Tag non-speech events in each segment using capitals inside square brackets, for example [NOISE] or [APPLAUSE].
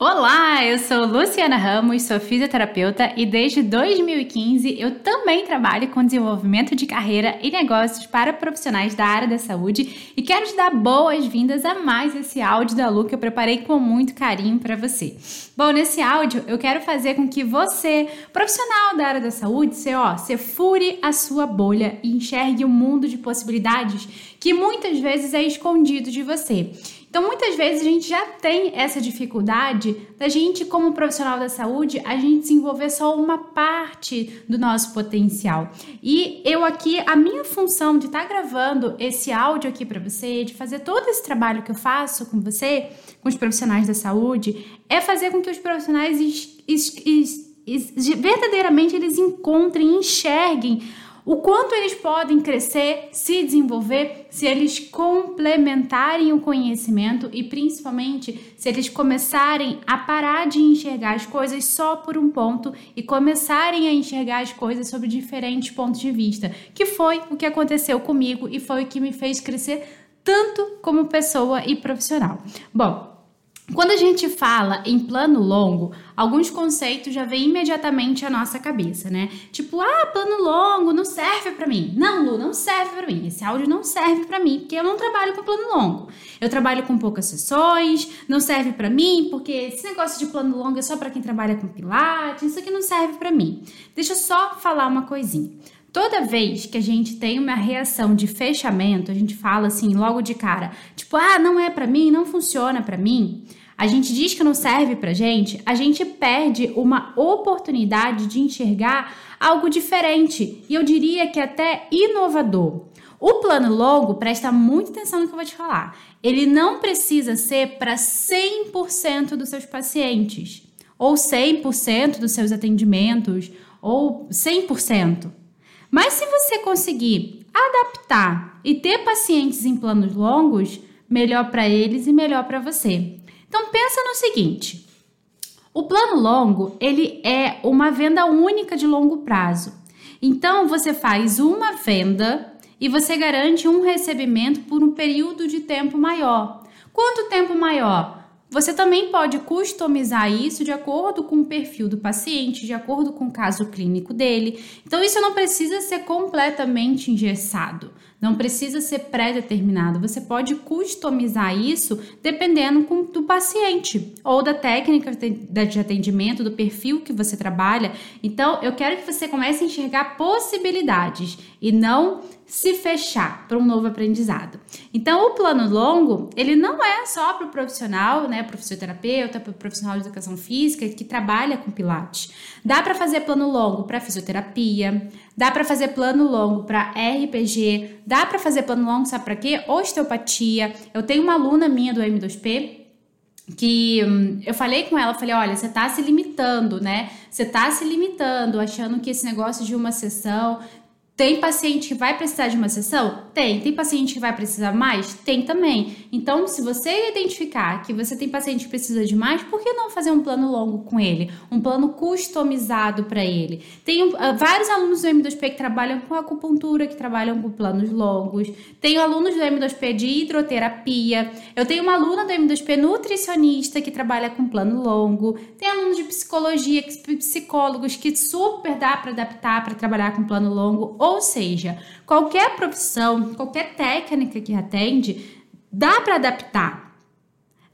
Olá, eu sou Luciana Ramos, sou fisioterapeuta e desde 2015 eu também trabalho com desenvolvimento de carreira e negócios para profissionais da área da saúde e quero te dar boas-vindas a mais esse áudio da Lu que eu preparei com muito carinho para você. Bom, nesse áudio eu quero fazer com que você, profissional da área da saúde, você, ó, você fure a sua bolha e enxergue um mundo de possibilidades que muitas vezes é escondido de você. Então, muitas vezes a gente já tem essa dificuldade da gente, como profissional da saúde, a gente desenvolver só uma parte do nosso potencial. E eu aqui, a minha função de estar tá gravando esse áudio aqui para você, de fazer todo esse trabalho que eu faço com você, com os profissionais da saúde, é fazer com que os profissionais verdadeiramente eles encontrem, enxerguem o quanto eles podem crescer, se desenvolver, se eles complementarem o conhecimento e principalmente se eles começarem a parar de enxergar as coisas só por um ponto e começarem a enxergar as coisas sobre diferentes pontos de vista, que foi o que aconteceu comigo e foi o que me fez crescer tanto como pessoa e profissional. Bom, quando a gente fala em plano longo, alguns conceitos já vêm imediatamente à nossa cabeça, né? Tipo, ah, plano longo não serve para mim. Não, Lu, não serve para mim. Esse áudio não serve para mim, porque eu não trabalho com plano longo. Eu trabalho com poucas sessões, não serve para mim, porque esse negócio de plano longo é só para quem trabalha com pilates, isso aqui não serve para mim. Deixa eu só falar uma coisinha. Toda vez que a gente tem uma reação de fechamento, a gente fala assim logo de cara, tipo, ah, não é para mim, não funciona para mim. A gente diz que não serve pra gente, a gente perde uma oportunidade de enxergar algo diferente e eu diria que até inovador. O plano longo, presta muita atenção no que eu vou te falar. Ele não precisa ser para 100% dos seus pacientes, ou 100% dos seus atendimentos, ou 100%. Mas se você conseguir adaptar e ter pacientes em planos longos, melhor para eles e melhor para você. Então pensa no seguinte: o plano longo, ele é uma venda única de longo prazo. Então você faz uma venda e você garante um recebimento por um período de tempo maior. Quanto tempo maior? Você também pode customizar isso de acordo com o perfil do paciente, de acordo com o caso clínico dele. Então, isso não precisa ser completamente engessado, não precisa ser pré-determinado. Você pode customizar isso dependendo do paciente ou da técnica de atendimento, do perfil que você trabalha. Então, eu quero que você comece a enxergar possibilidades e não se fechar para um novo aprendizado. Então, o plano longo, ele não é só para o profissional, né, para o fisioterapeuta, para o profissional de educação física que trabalha com pilates. Dá para fazer plano longo para fisioterapia, dá para fazer plano longo para RPG, dá para fazer plano longo, sabe para quê? Osteopatia. Eu tenho uma aluna minha do M2P que hum, eu falei com ela, falei, olha, você tá se limitando, né? Você tá se limitando, achando que esse negócio de uma sessão tem paciente que vai precisar de uma sessão? Tem. Tem paciente que vai precisar mais? Tem também. Então, se você identificar que você tem paciente que precisa de mais, por que não fazer um plano longo com ele? Um plano customizado para ele? Tem uh, vários alunos do M2P que trabalham com acupuntura, que trabalham com planos longos. Tenho alunos do M2P de hidroterapia. Eu tenho uma aluna do M2P nutricionista que trabalha com plano longo. Tem alunos de psicologia, psicólogos que super dá para adaptar para trabalhar com plano longo ou seja, qualquer profissão, qualquer técnica que atende, dá para adaptar.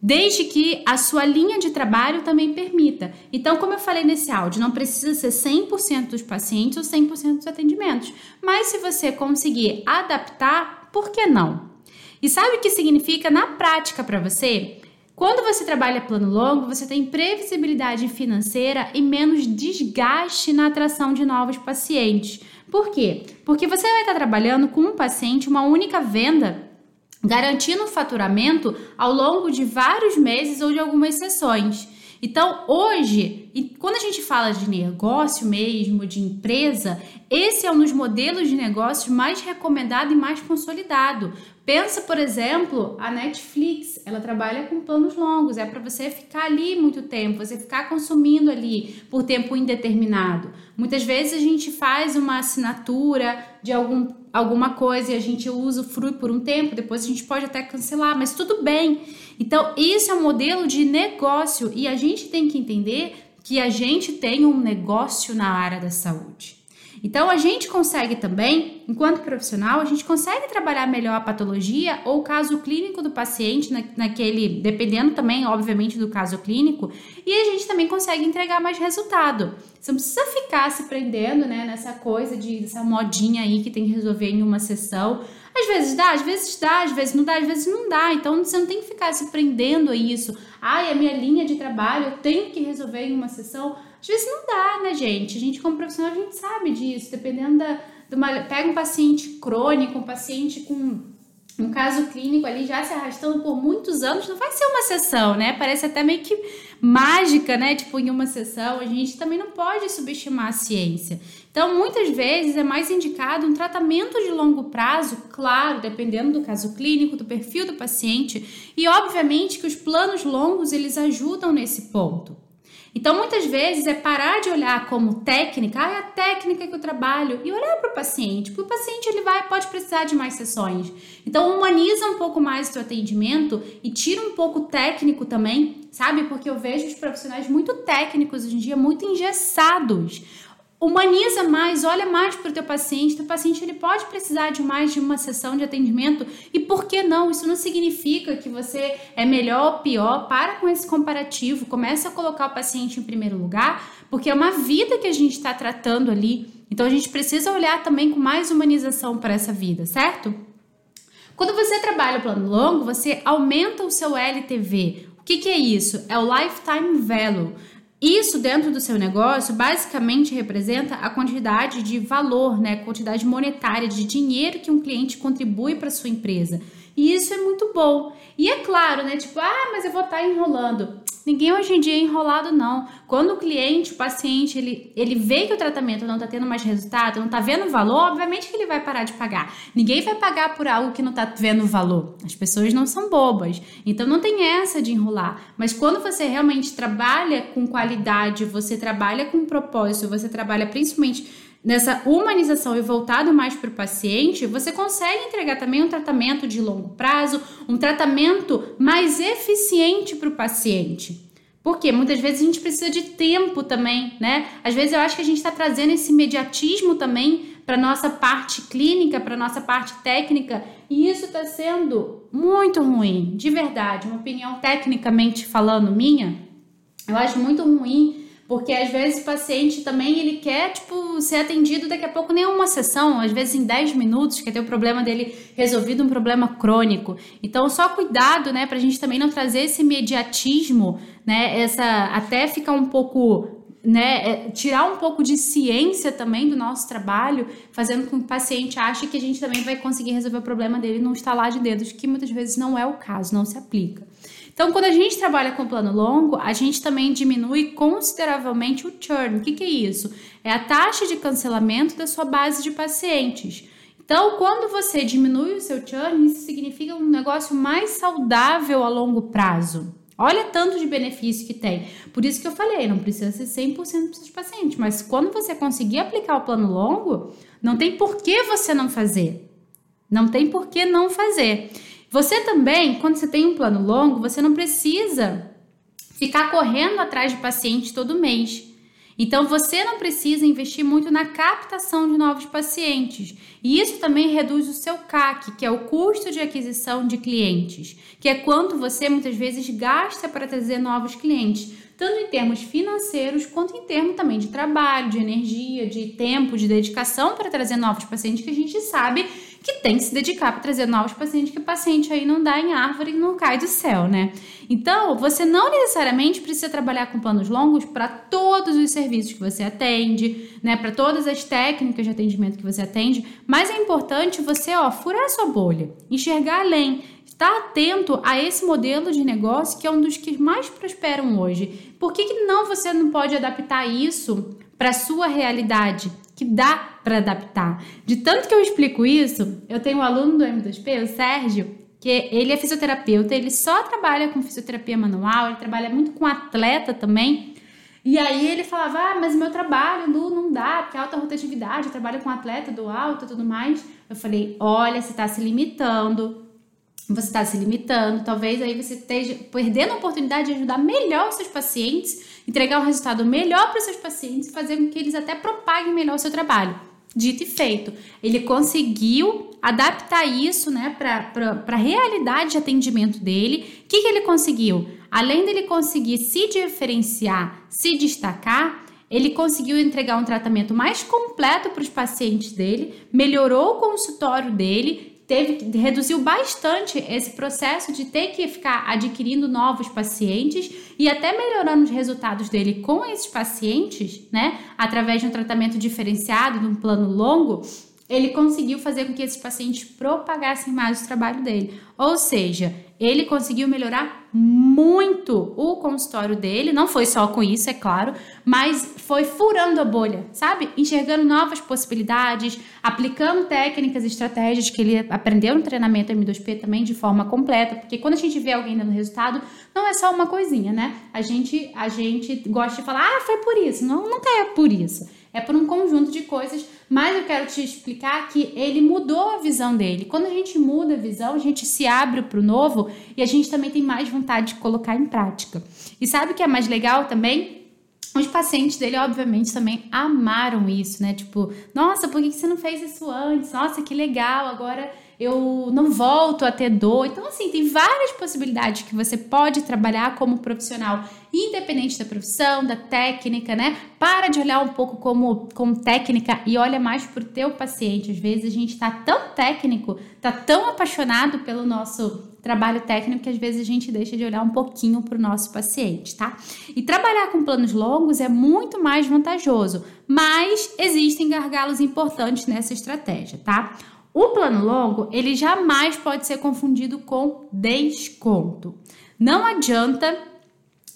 Desde que a sua linha de trabalho também permita. Então, como eu falei nesse áudio, não precisa ser 100% dos pacientes ou 100% dos atendimentos. Mas se você conseguir adaptar, por que não? E sabe o que significa na prática para você? Quando você trabalha plano longo, você tem previsibilidade financeira e menos desgaste na atração de novos pacientes. Por quê? Porque você vai estar trabalhando com um paciente uma única venda, garantindo o faturamento ao longo de vários meses ou de algumas sessões. Então, hoje, quando a gente fala de negócio mesmo, de empresa, esse é um dos modelos de negócios mais recomendado e mais consolidado. Pensa, por exemplo, a Netflix, ela trabalha com planos longos, é para você ficar ali muito tempo, você ficar consumindo ali por tempo indeterminado. Muitas vezes a gente faz uma assinatura de algum, alguma coisa e a gente usa o frui por um tempo, depois a gente pode até cancelar, mas tudo bem. Então, isso é um modelo de negócio e a gente tem que entender que a gente tem um negócio na área da saúde. Então a gente consegue também, enquanto profissional, a gente consegue trabalhar melhor a patologia ou o caso clínico do paciente na, naquele, dependendo também, obviamente, do caso clínico, e a gente também consegue entregar mais resultado. Você não precisa ficar se prendendo, né, nessa coisa de essa modinha aí que tem que resolver em uma sessão. Às vezes dá, às vezes dá, às vezes não dá, às vezes não dá. Então você não tem que ficar se prendendo a isso. Ai, a minha linha de trabalho eu tenho que resolver em uma sessão. Às vezes não dá, né, gente? A gente, como profissional, a gente sabe disso. Dependendo da. Pega um paciente crônico, um paciente com um caso clínico ali já se arrastando por muitos anos, não vai ser uma sessão, né? Parece até meio que mágica, né? Tipo, em uma sessão, a gente também não pode subestimar a ciência. Então, muitas vezes é mais indicado um tratamento de longo prazo, claro, dependendo do caso clínico, do perfil do paciente, e obviamente que os planos longos eles ajudam nesse ponto. Então, muitas vezes é parar de olhar como técnica, ah, é a técnica que eu trabalho, e olhar para o paciente, porque o paciente ele vai pode precisar de mais sessões. Então, humaniza um pouco mais o seu atendimento e tira um pouco técnico também, sabe? Porque eu vejo os profissionais muito técnicos hoje em dia, muito engessados humaniza mais, olha mais para o teu paciente. Teu paciente ele pode precisar de mais de uma sessão de atendimento e por que não? Isso não significa que você é melhor ou pior. Para com esse comparativo, começa a colocar o paciente em primeiro lugar, porque é uma vida que a gente está tratando ali. Então a gente precisa olhar também com mais humanização para essa vida, certo? Quando você trabalha o plano longo, você aumenta o seu LTV. O que, que é isso? É o Lifetime Value. Isso dentro do seu negócio basicamente representa a quantidade de valor, né, quantidade monetária de dinheiro que um cliente contribui para sua empresa. E isso é muito bom. E é claro, né, tipo, ah, mas eu vou estar tá enrolando. Ninguém hoje em dia é enrolado, não. Quando o cliente, o paciente, ele, ele vê que o tratamento não está tendo mais resultado, não está vendo valor, obviamente que ele vai parar de pagar. Ninguém vai pagar por algo que não está vendo valor. As pessoas não são bobas. Então não tem essa de enrolar. Mas quando você realmente trabalha com qualidade, você trabalha com propósito, você trabalha principalmente nessa humanização e voltado mais para o paciente, você consegue entregar também um tratamento de longo prazo, um tratamento mais eficiente para o paciente. Porque muitas vezes a gente precisa de tempo também, né? Às vezes eu acho que a gente está trazendo esse imediatismo também para nossa parte clínica, para nossa parte técnica, e isso está sendo muito ruim, de verdade. Uma opinião tecnicamente falando minha, eu acho muito ruim porque às vezes o paciente também ele quer, tipo, ser atendido daqui a pouco nem uma sessão, às vezes em 10 minutos, quer ter o problema dele resolvido, um problema crônico. Então, só cuidado, né, pra gente também não trazer esse imediatismo, né, essa até ficar um pouco né, é, tirar um pouco de ciência também do nosso trabalho, fazendo com que o paciente ache que a gente também vai conseguir resolver o problema dele num estalar de dedos, que muitas vezes não é o caso, não se aplica. Então, quando a gente trabalha com plano longo, a gente também diminui consideravelmente o churn. O que, que é isso? É a taxa de cancelamento da sua base de pacientes. Então, quando você diminui o seu churn, isso significa um negócio mais saudável a longo prazo. Olha tanto de benefício que tem. Por isso que eu falei, não precisa ser 100% dos seus pacientes, mas quando você conseguir aplicar o plano longo, não tem por que você não fazer. Não tem por que não fazer. Você também, quando você tem um plano longo, você não precisa ficar correndo atrás de pacientes todo mês. Então você não precisa investir muito na captação de novos pacientes. E isso também reduz o seu CAC, que é o custo de aquisição de clientes, que é quanto você muitas vezes gasta para trazer novos clientes, tanto em termos financeiros quanto em termos também de trabalho, de energia, de tempo, de dedicação para trazer novos pacientes que a gente sabe que tem que se dedicar para trazer novos pacientes, que o paciente aí não dá em árvore e não cai do céu, né? Então, você não necessariamente precisa trabalhar com planos longos para todos os serviços que você atende, né? Para todas as técnicas de atendimento que você atende, mas é importante você, ó, furar a sua bolha, enxergar além, estar atento a esse modelo de negócio que é um dos que mais prosperam hoje. Por que, que não você não pode adaptar isso para sua realidade? Que dá para adaptar. De tanto que eu explico isso, eu tenho um aluno do M2P, o Sérgio, que ele é fisioterapeuta, ele só trabalha com fisioterapia manual, ele trabalha muito com atleta também. E aí ele falava, ah, mas meu trabalho Lu, não dá, porque é alta rotatividade, eu trabalho com atleta do alto e tudo mais. Eu falei, olha, você está se limitando, você está se limitando, talvez aí você esteja perdendo a oportunidade de ajudar melhor os seus pacientes, entregar um resultado melhor para os seus pacientes e fazer com que eles até propaguem melhor o seu trabalho. Dito e feito. Ele conseguiu adaptar isso né, para a realidade de atendimento dele. O que, que ele conseguiu? Além dele conseguir se diferenciar, se destacar, ele conseguiu entregar um tratamento mais completo para os pacientes dele, melhorou o consultório dele, teve reduziu bastante esse processo de ter que ficar adquirindo novos pacientes e até melhorando os resultados dele com esses pacientes, né, através de um tratamento diferenciado, de um plano longo, ele conseguiu fazer com que esses pacientes propagassem mais o trabalho dele. Ou seja, ele conseguiu melhorar muito o consultório dele, não foi só com isso, é claro, mas foi furando a bolha, sabe? Enxergando novas possibilidades, aplicando técnicas e estratégias que ele aprendeu no treinamento M2P também de forma completa, porque quando a gente vê alguém dando resultado, não é só uma coisinha, né? A gente, a gente gosta de falar, ah, foi por isso. Não, nunca é por isso é por um conjunto de coisas, mas eu quero te explicar que ele mudou a visão dele. Quando a gente muda a visão, a gente se abre para o novo e a gente também tem mais vontade de colocar em prática. E sabe o que é mais legal também? Os pacientes dele, obviamente, também amaram isso, né? Tipo, nossa, por que você não fez isso antes? Nossa, que legal, agora eu não volto a ter dor. Então, assim, tem várias possibilidades que você pode trabalhar como profissional, independente da profissão, da técnica, né? Para de olhar um pouco como, como técnica e olha mais pro teu paciente. Às vezes a gente tá tão técnico, tá tão apaixonado pelo nosso trabalho técnico que às vezes a gente deixa de olhar um pouquinho para o nosso paciente, tá? E trabalhar com planos longos é muito mais vantajoso, mas existem gargalos importantes nessa estratégia, tá? O plano longo, ele jamais pode ser confundido com desconto. Não adianta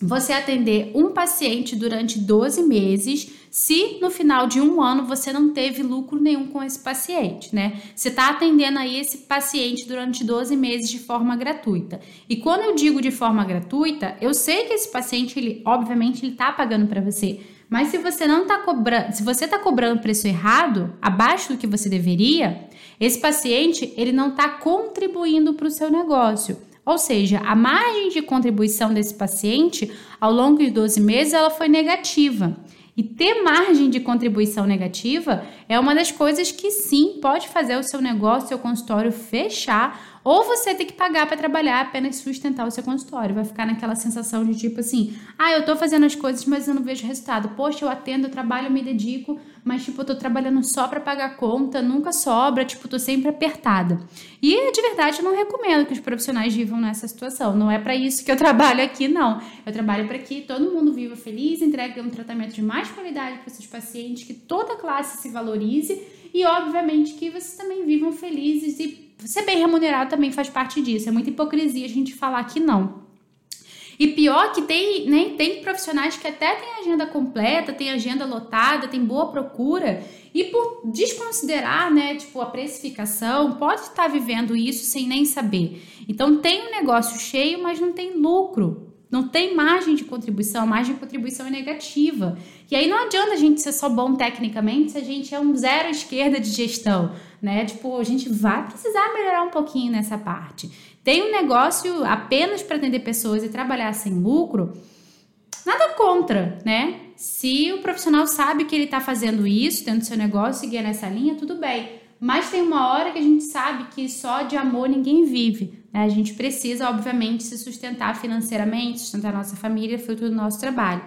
você atender um paciente durante 12 meses se no final de um ano você não teve lucro nenhum com esse paciente, né? Você está atendendo aí esse paciente durante 12 meses de forma gratuita. E quando eu digo de forma gratuita, eu sei que esse paciente, ele, obviamente, ele está pagando para você. Mas se você não está cobrando, se você está cobrando preço errado, abaixo do que você deveria, esse paciente ele não está contribuindo para o seu negócio. Ou seja, a margem de contribuição desse paciente ao longo de 12 meses ela foi negativa. E ter margem de contribuição negativa é uma das coisas que sim pode fazer o seu negócio, seu consultório fechar ou você tem que pagar para trabalhar apenas sustentar o seu consultório. Vai ficar naquela sensação de tipo assim: ah, eu tô fazendo as coisas, mas eu não vejo resultado. Poxa, eu atendo, eu trabalho, eu me dedico, mas tipo, eu tô trabalhando só para pagar conta, nunca sobra, tipo, tô sempre apertada. E de verdade eu não recomendo que os profissionais vivam nessa situação. Não é para isso que eu [LAUGHS] trabalho aqui, não. Eu trabalho para que todo mundo viva feliz, entregue um tratamento de mais qualidade para seus pacientes, que toda classe se valorize e, obviamente, que vocês também vivam felizes e ser bem remunerado também faz parte disso. É muita hipocrisia a gente falar que não. E pior que tem, né, tem profissionais que até têm agenda completa, tem agenda lotada, tem boa procura e por desconsiderar, né, tipo a precificação, pode estar vivendo isso sem nem saber. Então tem um negócio cheio, mas não tem lucro. Não tem margem de contribuição, a margem de contribuição é negativa. E aí não adianta a gente ser só bom tecnicamente se a gente é um zero esquerda de gestão, né? Tipo, a gente vai precisar melhorar um pouquinho nessa parte. Tem um negócio apenas para atender pessoas e trabalhar sem lucro, nada contra, né? Se o profissional sabe que ele está fazendo isso, tendo seu negócio, seguir nessa linha, tudo bem. Mas tem uma hora que a gente sabe que só de amor ninguém vive. Né? A gente precisa, obviamente, se sustentar financeiramente, sustentar nossa família, fruto do nosso trabalho.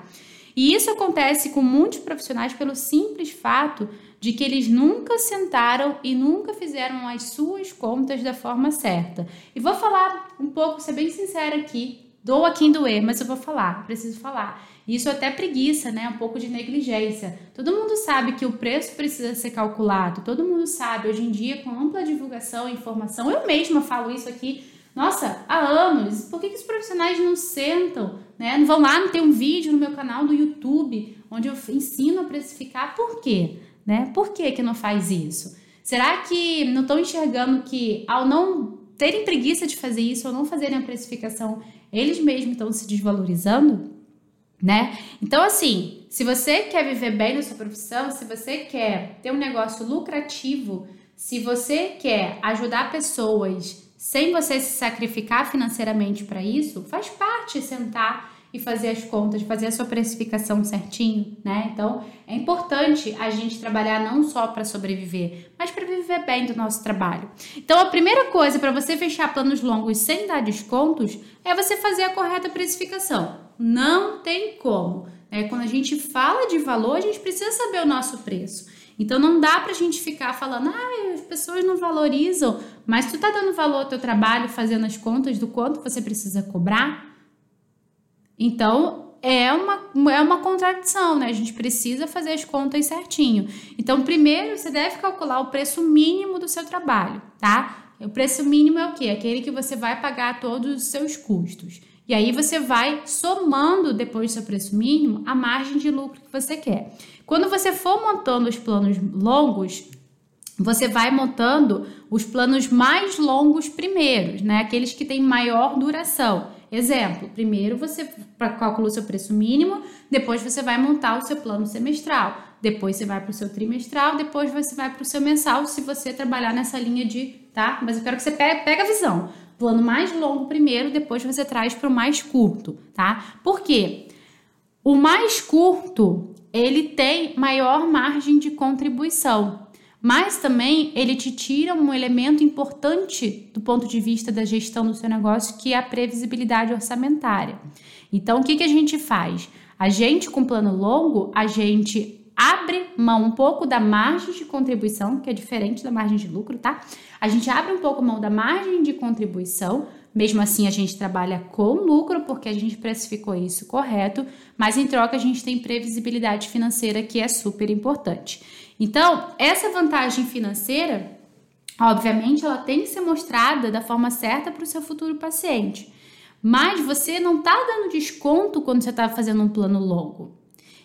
E isso acontece com muitos profissionais pelo simples fato de que eles nunca sentaram e nunca fizeram as suas contas da forma certa. E vou falar um pouco, ser bem sincera aqui, dou a quem doer, mas eu vou falar, preciso falar. Isso é até preguiça, né? Um pouco de negligência. Todo mundo sabe que o preço precisa ser calculado, todo mundo sabe, hoje em dia, com ampla divulgação e informação, eu mesma falo isso aqui, nossa, há anos. Por que, que os profissionais não sentam, né? Não vão lá, não tem um vídeo no meu canal do YouTube onde eu ensino a precificar. Por quê? né? Por que, que não faz isso? Será que não estão enxergando que ao não terem preguiça de fazer isso ou não fazerem a precificação, eles mesmos estão se desvalorizando? Né? Então, assim, se você quer viver bem na sua profissão, se você quer ter um negócio lucrativo, se você quer ajudar pessoas sem você se sacrificar financeiramente para isso, faz parte sentar e fazer as contas, fazer a sua precificação certinho, né? Então, é importante a gente trabalhar não só para sobreviver, mas para viver bem do nosso trabalho. Então, a primeira coisa para você fechar planos longos sem dar descontos é você fazer a correta precificação. Não tem como. Né? Quando a gente fala de valor, a gente precisa saber o nosso preço. Então não dá pra gente ficar falando, ah, as pessoas não valorizam, mas tu tá dando valor ao teu trabalho, fazendo as contas do quanto você precisa cobrar. Então é uma, é uma contradição, né? A gente precisa fazer as contas certinho. Então, primeiro você deve calcular o preço mínimo do seu trabalho, tá? O preço mínimo é o quê? Aquele que você vai pagar todos os seus custos. E aí você vai somando depois do seu preço mínimo a margem de lucro que você quer. Quando você for montando os planos longos, você vai montando os planos mais longos primeiros, né? Aqueles que têm maior duração. Exemplo, primeiro você calcula o seu preço mínimo, depois você vai montar o seu plano semestral, depois você vai para o seu trimestral, depois você vai para o seu mensal, se você trabalhar nessa linha de, tá? Mas eu quero que você pegue, pegue a visão. Plano mais longo primeiro, depois você traz para o mais curto, tá? Por quê? O mais curto ele tem maior margem de contribuição, mas também ele te tira um elemento importante do ponto de vista da gestão do seu negócio, que é a previsibilidade orçamentária. Então, o que, que a gente faz? A gente, com plano longo, a gente abre mão um pouco da margem de contribuição, que é diferente da margem de lucro, tá? A gente abre um pouco mão da margem de contribuição mesmo assim, a gente trabalha com lucro porque a gente precificou isso correto, mas em troca a gente tem previsibilidade financeira que é super importante. Então, essa vantagem financeira, obviamente, ela tem que ser mostrada da forma certa para o seu futuro paciente. Mas você não está dando desconto quando você está fazendo um plano longo.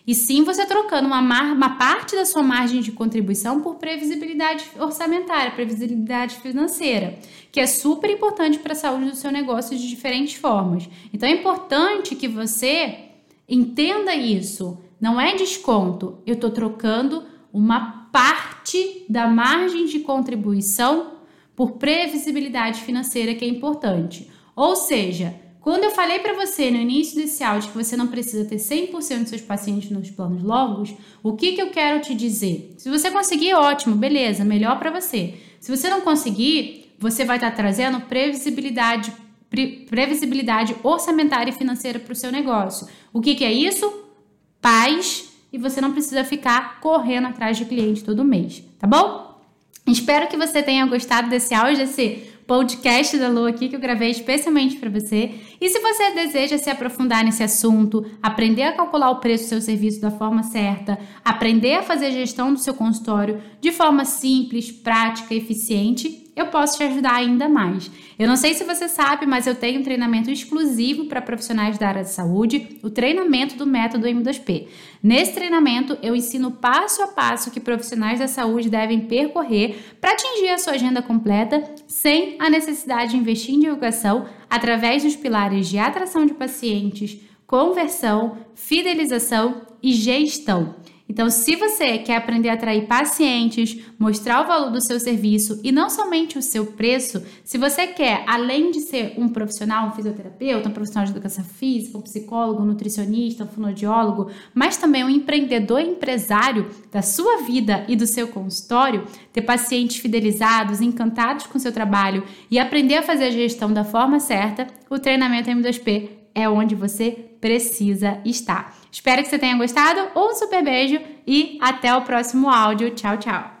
E sim você trocando uma, mar, uma parte da sua margem de contribuição por previsibilidade orçamentária, previsibilidade financeira, que é super importante para a saúde do seu negócio de diferentes formas. Então é importante que você entenda isso. Não é desconto, eu estou trocando uma parte da margem de contribuição por previsibilidade financeira, que é importante. Ou seja, quando eu falei para você no início desse áudio que você não precisa ter 100% dos seus pacientes nos planos longos, o que, que eu quero te dizer? Se você conseguir, ótimo, beleza, melhor para você. Se você não conseguir, você vai estar tá trazendo previsibilidade, pre, previsibilidade orçamentária e financeira para o seu negócio. O que, que é isso? Paz e você não precisa ficar correndo atrás de cliente todo mês, tá bom? Espero que você tenha gostado desse áudio, desse podcast da Lu aqui que eu gravei especialmente para você. E se você deseja se aprofundar nesse assunto, aprender a calcular o preço do seu serviço da forma certa, aprender a fazer a gestão do seu consultório de forma simples, prática eficiente, eu posso te ajudar ainda mais. Eu não sei se você sabe, mas eu tenho um treinamento exclusivo para profissionais da área de saúde, o treinamento do método M2P. Nesse treinamento, eu ensino passo a passo que profissionais da saúde devem percorrer para atingir a sua agenda completa sem a necessidade de investir em divulgação através dos pilares de atração de pacientes, conversão, fidelização e gestão. Então, se você quer aprender a atrair pacientes, mostrar o valor do seu serviço e não somente o seu preço, se você quer, além de ser um profissional, um fisioterapeuta, um profissional de educação física, um psicólogo, um nutricionista, um fonoaudiólogo, mas também um empreendedor empresário da sua vida e do seu consultório, ter pacientes fidelizados, encantados com o seu trabalho e aprender a fazer a gestão da forma certa, o treinamento M2P é onde você precisa estar. Espero que você tenha gostado. Um super beijo e até o próximo áudio. Tchau, tchau.